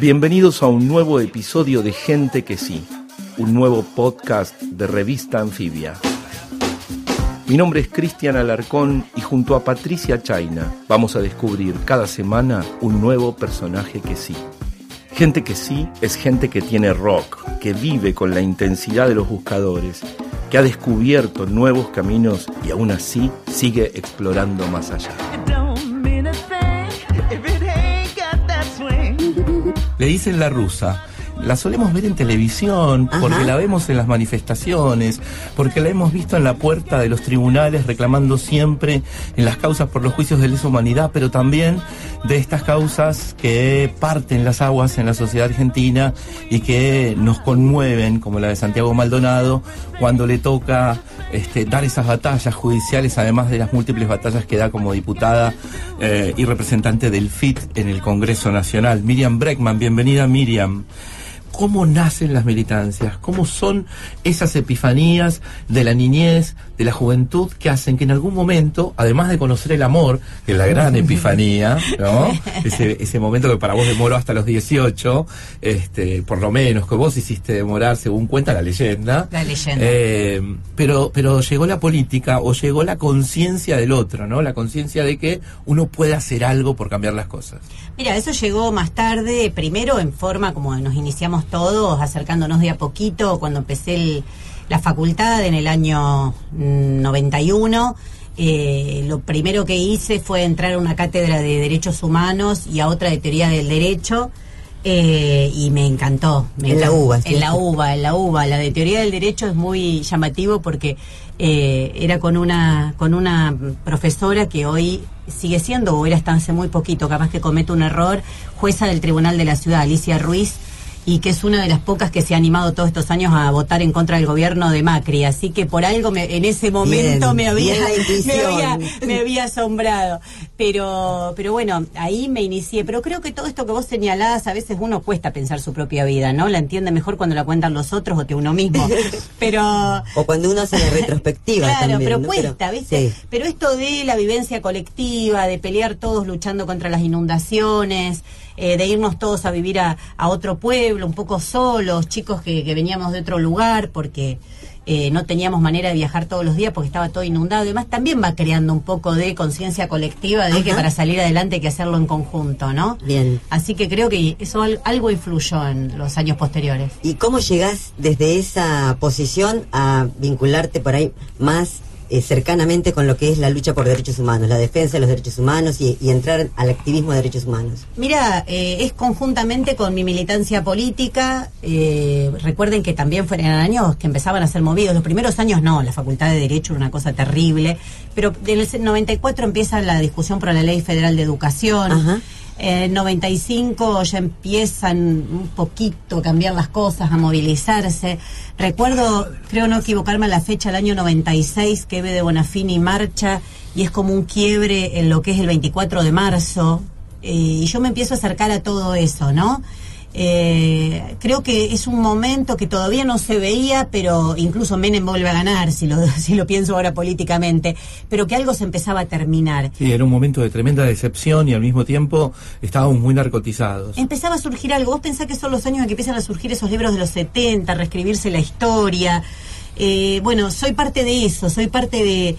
Bienvenidos a un nuevo episodio de Gente que sí, un nuevo podcast de revista Anfibia. Mi nombre es Cristian Alarcón y junto a Patricia Chaina vamos a descubrir cada semana un nuevo personaje que sí. Gente que sí es gente que tiene rock, que vive con la intensidad de los buscadores, que ha descubierto nuevos caminos y aún así sigue explorando más allá. Le dicen la rusa la solemos ver en televisión, porque la vemos en las manifestaciones, porque la hemos visto en la puerta de los tribunales reclamando siempre en las causas por los juicios de lesa humanidad, pero también de estas causas que parten las aguas en la sociedad argentina y que nos conmueven, como la de Santiago Maldonado, cuando le toca este, dar esas batallas judiciales, además de las múltiples batallas que da como diputada eh, y representante del FIT en el Congreso Nacional. Miriam Breckman, bienvenida Miriam cómo nacen las militancias, cómo son esas epifanías de la niñez, de la juventud, que hacen que en algún momento, además de conocer el amor, que es la gran epifanía, ¿no? Ese, ese momento que para vos demoró hasta los 18, este, por lo menos, que vos hiciste demorar, según cuenta la leyenda. La leyenda. Eh, pero, pero llegó la política o llegó la conciencia del otro, ¿no? La conciencia de que uno puede hacer algo por cambiar las cosas. Mira, eso llegó más tarde, primero en forma como nos iniciamos todos, acercándonos de a poquito, cuando empecé la facultad en el año 91. Eh, lo primero que hice fue entrar a una cátedra de derechos humanos y a otra de teoría del derecho. Eh, y me encantó. en la UBA. En la UBA, en la UBA. La de teoría del derecho es muy llamativo porque eh, era con una, con una profesora que hoy sigue siendo, o era hasta hace muy poquito, capaz que comete un error, jueza del Tribunal de la Ciudad, Alicia Ruiz y que es una de las pocas que se ha animado todos estos años a votar en contra del gobierno de Macri. Así que por algo en ese momento me, había, me, había, asombrado. Pero, pero bueno, ahí me inicié. Pero creo que todo esto que vos señalás, a veces uno cuesta pensar su propia vida, ¿no? La entiende mejor cuando la cuentan los otros o que uno mismo. Pero... o cuando uno hace la retrospectiva. claro, pero cuesta, ¿viste? Pero esto de la vivencia colectiva, de pelear todos luchando contra las inundaciones, eh, de irnos todos a vivir a, otro pueblo, un poco solos, chicos que, veníamos de otro lugar porque eh, no teníamos manera de viajar todos los días porque estaba todo inundado y demás, también va creando un poco de conciencia colectiva de que para salir adelante hay que hacerlo en conjunto, ¿no? Bien. Así que creo que eso algo influyó en los años posteriores. ¿Y cómo llegás desde esa posición a vincularte por ahí más eh, cercanamente con lo que es la lucha por derechos humanos, la defensa de los derechos humanos y, entrar al activismo de derechos humanos? Mira, eh, es conjuntamente con mi militancia política. Eh, recuerden que también fueron años que empezaban a ser movidos. Los primeros años no, la Facultad de Derecho era una cosa terrible, pero en el 94 empieza la discusión por la Ley Federal de Educación. Ajá. En 95 ya empiezan un poquito a cambiar las cosas, a movilizarse. Recuerdo, creo no equivocarme la fecha, el año 96, que Eve de Bonafini marcha y es como un quiebre en lo que es el 24 de marzo. Eh, y yo me empiezo a acercar a todo eso, ¿no? Eh, creo que es un momento que todavía no se veía, pero incluso Menem vuelve a ganar, si lo, si lo pienso ahora políticamente, pero que algo se empezaba a terminar. Sí, era un momento de tremenda decepción y al mismo tiempo estábamos muy narcotizados. Empezaba a surgir algo. Vos pensás que son los años en que empiezan a surgir esos libros de los 70, reescribirse la historia. Eh, bueno, soy parte de eso, soy parte de,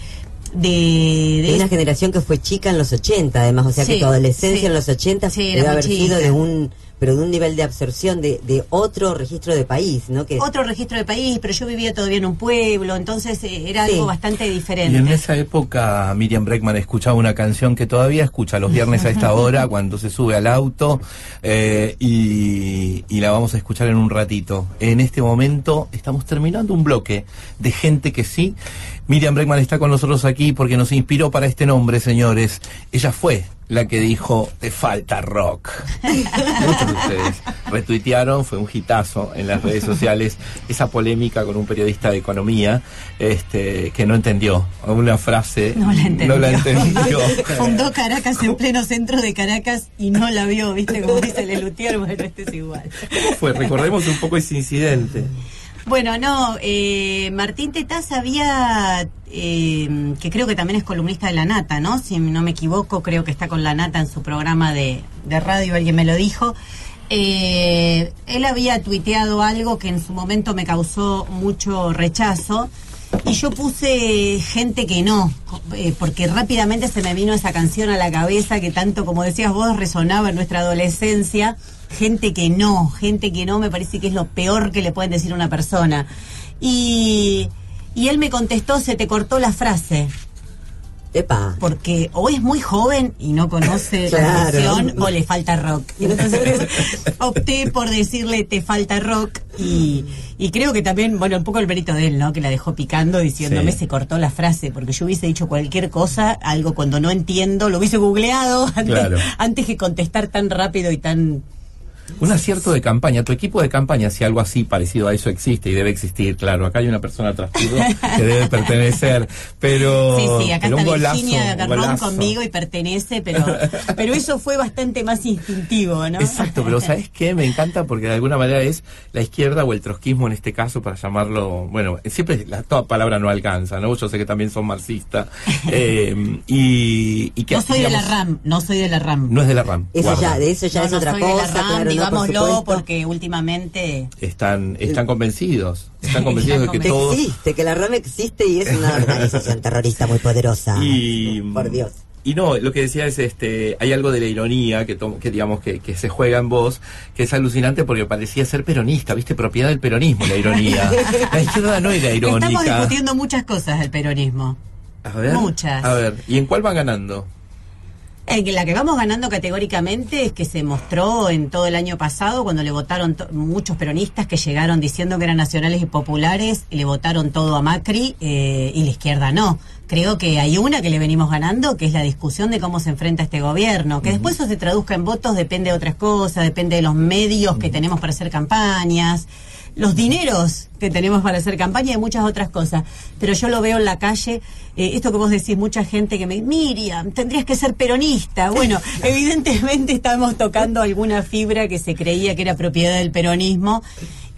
de, una generación que fue chica en los 80, además, o sea que tu adolescencia en los 80 debe haber sido de un pero de un nivel de absorción de, de otro registro de país, ¿no? Que... Otro registro de país, pero yo vivía todavía en un pueblo, entonces eh, era algo bastante diferente. Y en esa época Miriam Breckman escuchaba una canción que todavía escucha los viernes a esta hora cuando se sube al auto eh, y, y la vamos a escuchar en un ratito. En este momento estamos terminando un bloque de gente que sí. Miriam Breckman está con nosotros aquí porque nos inspiró para este nombre, señores. Ella fue la que dijo, te falta rock. Muchos de ustedes retuitearon, fue un hitazo en las redes sociales, esa polémica con un periodista de economía este, que no entendió una frase. No la entendió. No la entendió. Fundó Caracas en pleno centro de Caracas y no la vio, ¿viste? Como dice Lelutier, bueno, este es igual. ¿Cómo fue? Recordemos un poco ese incidente. Bueno, no, eh, Martín Tetaz había, eh, que creo que también es columnista de La Nata, ¿no? Si no me equivoco, creo que está con La Nata en su programa de, radio, alguien me lo dijo. Eh, él había tuiteado algo que en su momento me causó mucho rechazo. Y yo puse gente que no, eh, porque rápidamente se me vino esa canción a la cabeza que tanto, como decías vos, resonaba en nuestra adolescencia. Gente que no, gente que no, me parece que es lo peor que le pueden decir a una persona. Y, y él me contestó, se te cortó la frase. Epa. Porque o es muy joven y no conoce la canción o le falta rock. Y entonces opté por decirle te falta rock y, y creo que también, bueno, un poco el mérito de él, ¿no? Que la dejó picando diciéndome Sí. se cortó la frase porque yo hubiese dicho cualquier cosa, algo cuando no entiendo, lo hubiese googleado antes, Claro. antes que contestar tan rápido y tan... Un acierto de campaña. Tu equipo de campaña, si algo así parecido a eso existe y debe existir, claro. Acá hay una persona atrás tuyo que debe pertenecer, pero. Sí, sí, acá está un golazo, Virginia Garrón conmigo y pertenece, pero, pero eso fue bastante más instintivo, ¿no? Exacto, pero ¿sabes qué? Me encanta porque de alguna manera es la izquierda o el trotskismo en este caso, para llamarlo, bueno, siempre la toda palabra no alcanza, ¿no? Yo sé que también son marxistas. eh, y, y que, No soy de la RAM, no soy de la RAM. No es de la RAM. Eso guarda. ya, de eso ya No, es no otra soy de la cosa, RAM, claro, no, por digámoslo, porque últimamente... Están, están convencidos. Están convencidos de que Que todos. existe, que la RAM existe y es una organización terrorista muy poderosa. Y, Por Dios. Y no, lo que decía es, este, hay algo de la ironía que, to- que digamos que, que se juega en vos, que es alucinante porque parecía ser peronista, viste, propiedad del peronismo, la ironía. La izquierda no era irónica. Estamos discutiendo muchas cosas del peronismo. A ver, muchas. A ver, ¿y en cuál van ganando? Que la que vamos ganando categóricamente es que se mostró en todo el año pasado cuando le votaron muchos peronistas que llegaron diciendo que eran nacionales y populares y le votaron todo a Macri eh, y la izquierda no. Creo que hay una que le venimos ganando, que es la discusión de cómo se enfrenta este gobierno. Que después eso se traduzca en votos depende de otras cosas, depende de los medios que tenemos para hacer campañas, los dineros que tenemos para hacer campaña y muchas otras cosas. Pero yo lo veo en la calle, eh, esto que vos decís, mucha gente que me Miriam, tendrías que ser peronista. Bueno, evidentemente estamos tocando alguna fibra que se creía que era propiedad del peronismo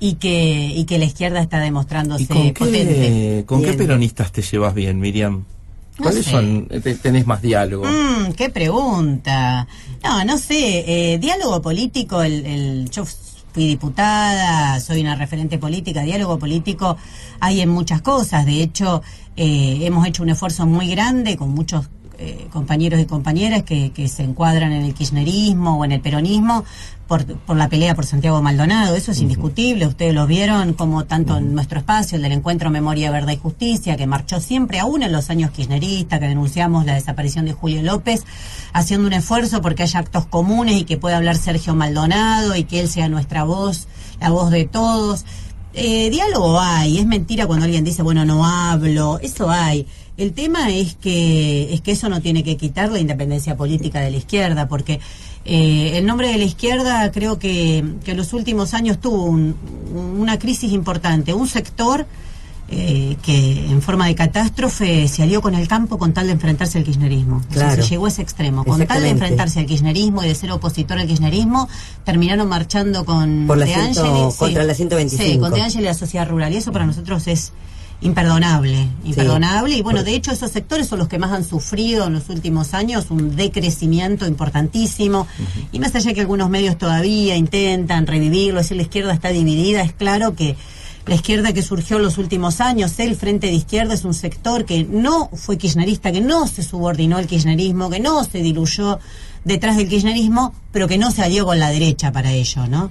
y que, y que la izquierda está demostrándose ¿Y con potente. qué, con qué peronistas te llevas bien, Miriam? No ¿Cuáles sé. son? Te- ¿Tenés más diálogo? Mm, qué pregunta. No, no sé. eh, diálogo político, el, el, yo fui diputada, soy una referente política. Diálogo político hay en muchas cosas. De hecho, eh, hemos hecho un esfuerzo muy grande con muchos eh, compañeros y compañeras que, que se encuadran en el kirchnerismo o en el peronismo por, por la pelea por Santiago Maldonado. Eso es indiscutible. Ustedes lo vieron como tanto en nuestro espacio, el del encuentro Memoria, Verdad y Justicia, que marchó siempre, aún en los años kirchneristas, que denunciamos la desaparición de Julio López, haciendo un esfuerzo porque haya actos comunes y que pueda hablar Sergio Maldonado y que él sea nuestra voz, la voz de todos. Eh, diálogo hay, es mentira cuando alguien dice, bueno, no hablo, eso hay. El tema es que, es que eso no tiene que quitar la independencia política de la izquierda, porque eh, el nombre de la izquierda creo que, que en los últimos años tuvo un- una crisis importante. Un sector eh, que en forma de catástrofe se alió con el campo con tal de enfrentarse al kirchnerismo. O sea, Claro. se llegó a ese extremo. Con tal de enfrentarse al kirchnerismo y de ser opositor al kirchnerismo, terminaron marchando con Por la De Ángeles, contra la 125. Sí, con De y la sociedad rural. Y eso para nosotros es imperdonable, imperdonable. Y bueno, de hecho esos sectores son los que más han sufrido en los últimos años un decrecimiento importantísimo. Y más allá que algunos medios todavía intentan revivirlo, decir la izquierda está dividida, es claro que la izquierda que surgió en los últimos años, el Frente de Izquierda es un sector que no fue kirchnerista, que no se subordinó al kirchnerismo, que no se diluyó detrás del kirchnerismo, pero que no se alió con la derecha para ello, ¿no?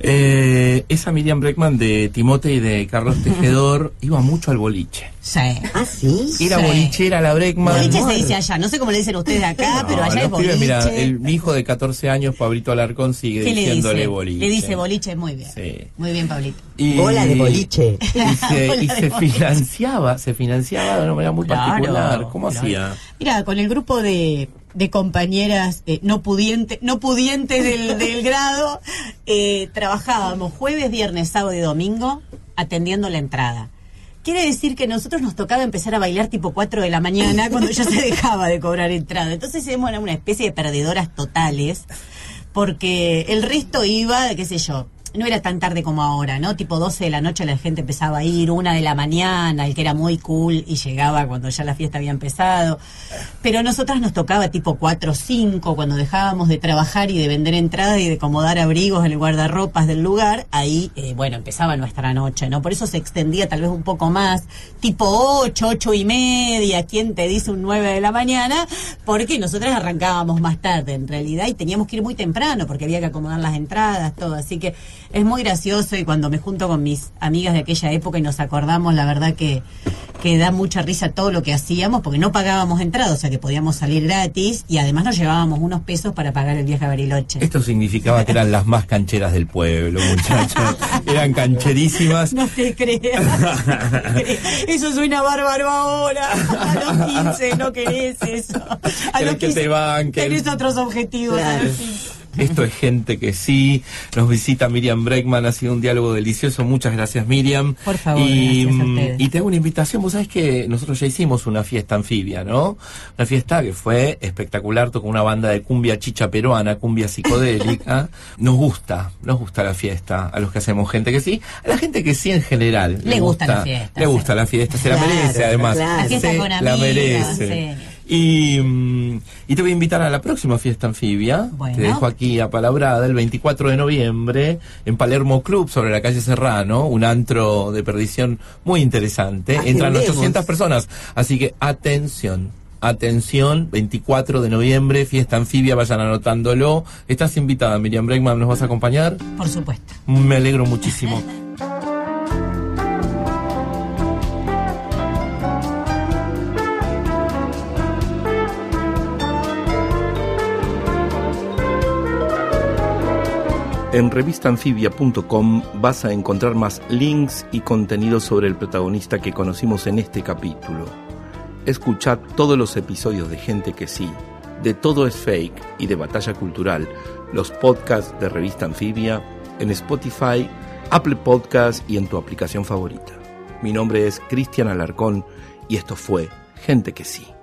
Eh, esa Miriam Breckman de Timote y de Carlos Tejedor iba mucho al boliche. Sí. Ah, sí. Era Sí. bolichera la Breckman. Boliche se dice allá, no sé cómo le dicen ustedes acá, No, pero allá es boliche. pibes, mira, el, mi hijo de 14 años, Pablito Alarcón, sigue ¿Qué le diciéndole dice? boliche. Le dice boliche muy bien. Sí. Muy bien, Pablito. Y- Bola de boliche. Y se, Bola y de se boliche. financiaba, se financiaba de una manera muy Claro, particular. ¿Cómo claro. hacía? Mira, con el grupo de, de compañeras eh, no pudientes no pudientes del, del grado, eh, trabajábamos jueves, viernes, sábado y domingo atendiendo la entrada. Quiere decir que nosotros nos tocaba empezar a bailar tipo 4 de la mañana cuando ya se dejaba de cobrar entrada. Entonces éramos una especie de perdedoras totales porque el resto iba, qué sé yo, no era tan tarde como ahora, ¿no? Tipo 12 de la noche la gente empezaba a ir, una de la mañana, el que era muy cool y llegaba cuando ya la fiesta había empezado. Pero a nosotras nos tocaba tipo 4 o 5, cuando dejábamos de trabajar y de vender entradas y de acomodar abrigos en el guardarropas del lugar, ahí, eh, bueno, empezaba nuestra noche, ¿no? Por eso se extendía tal vez un poco más, tipo 8, 8 y media, ¿quién te dice un 9 de la mañana? Porque nosotras arrancábamos más tarde, en realidad, y teníamos que ir muy temprano, porque había que acomodar las entradas, todo. Así que es muy gracioso y cuando me junto con mis amigas de aquella época y nos acordamos, la verdad que, que da mucha risa todo lo que hacíamos, porque no pagábamos entrada, o sea que podíamos salir gratis y además nos llevábamos unos pesos para pagar el viaje a Bariloche. Esto significaba que eran las más cancheras del pueblo, muchachos. Eran cancherísimas. No te creas. eso suena bárbaro ahora. A los 15 no querés eso. A los que 15 te banquen. tenés otros objetivos. a los 15. Esto es gente que sí. Nos visita Miriam Breckman. Ha sido un diálogo delicioso. Muchas gracias, Miriam. Por favor, y, gracias a mm, y te hago una invitación. Vos sabés que nosotros ya hicimos una fiesta anfibia, ¿no? Una fiesta que fue espectacular. Tocó una banda de cumbia chicha peruana, cumbia psicodélica. Nos gusta, nos gusta la fiesta. A los que hacemos gente que sí. A la gente que sí en general. Le gusta la fiesta, Le sí. gusta la fiesta. Se la merece, además. claro. Se la merece. sí. Y, mm, y te voy a invitar a la próxima fiesta anfibia. Bueno. Te dejo aquí a Palabrada el 24 de noviembre en Palermo Club sobre la calle Serrano, un antro de perdición muy interesante. Entran Agendemos. 800 personas, así que atención. Atención, 24 de noviembre, fiesta anfibia, vayan anotándolo. Estás invitada, Miriam Bregman, ¿nos vas a acompañar? Por supuesto. Me alegro muchísimo. En revistanfibia.com vas a encontrar más links y contenidos sobre el protagonista que conocimos en este capítulo. Escuchad todos los episodios de Gente que sí, de Todo es Fake y de Batalla Cultural, los podcasts de Revista Anfibia, en Spotify, Apple Podcasts y en tu aplicación favorita. Mi nombre es Cristian Alarcón y esto fue Gente que sí.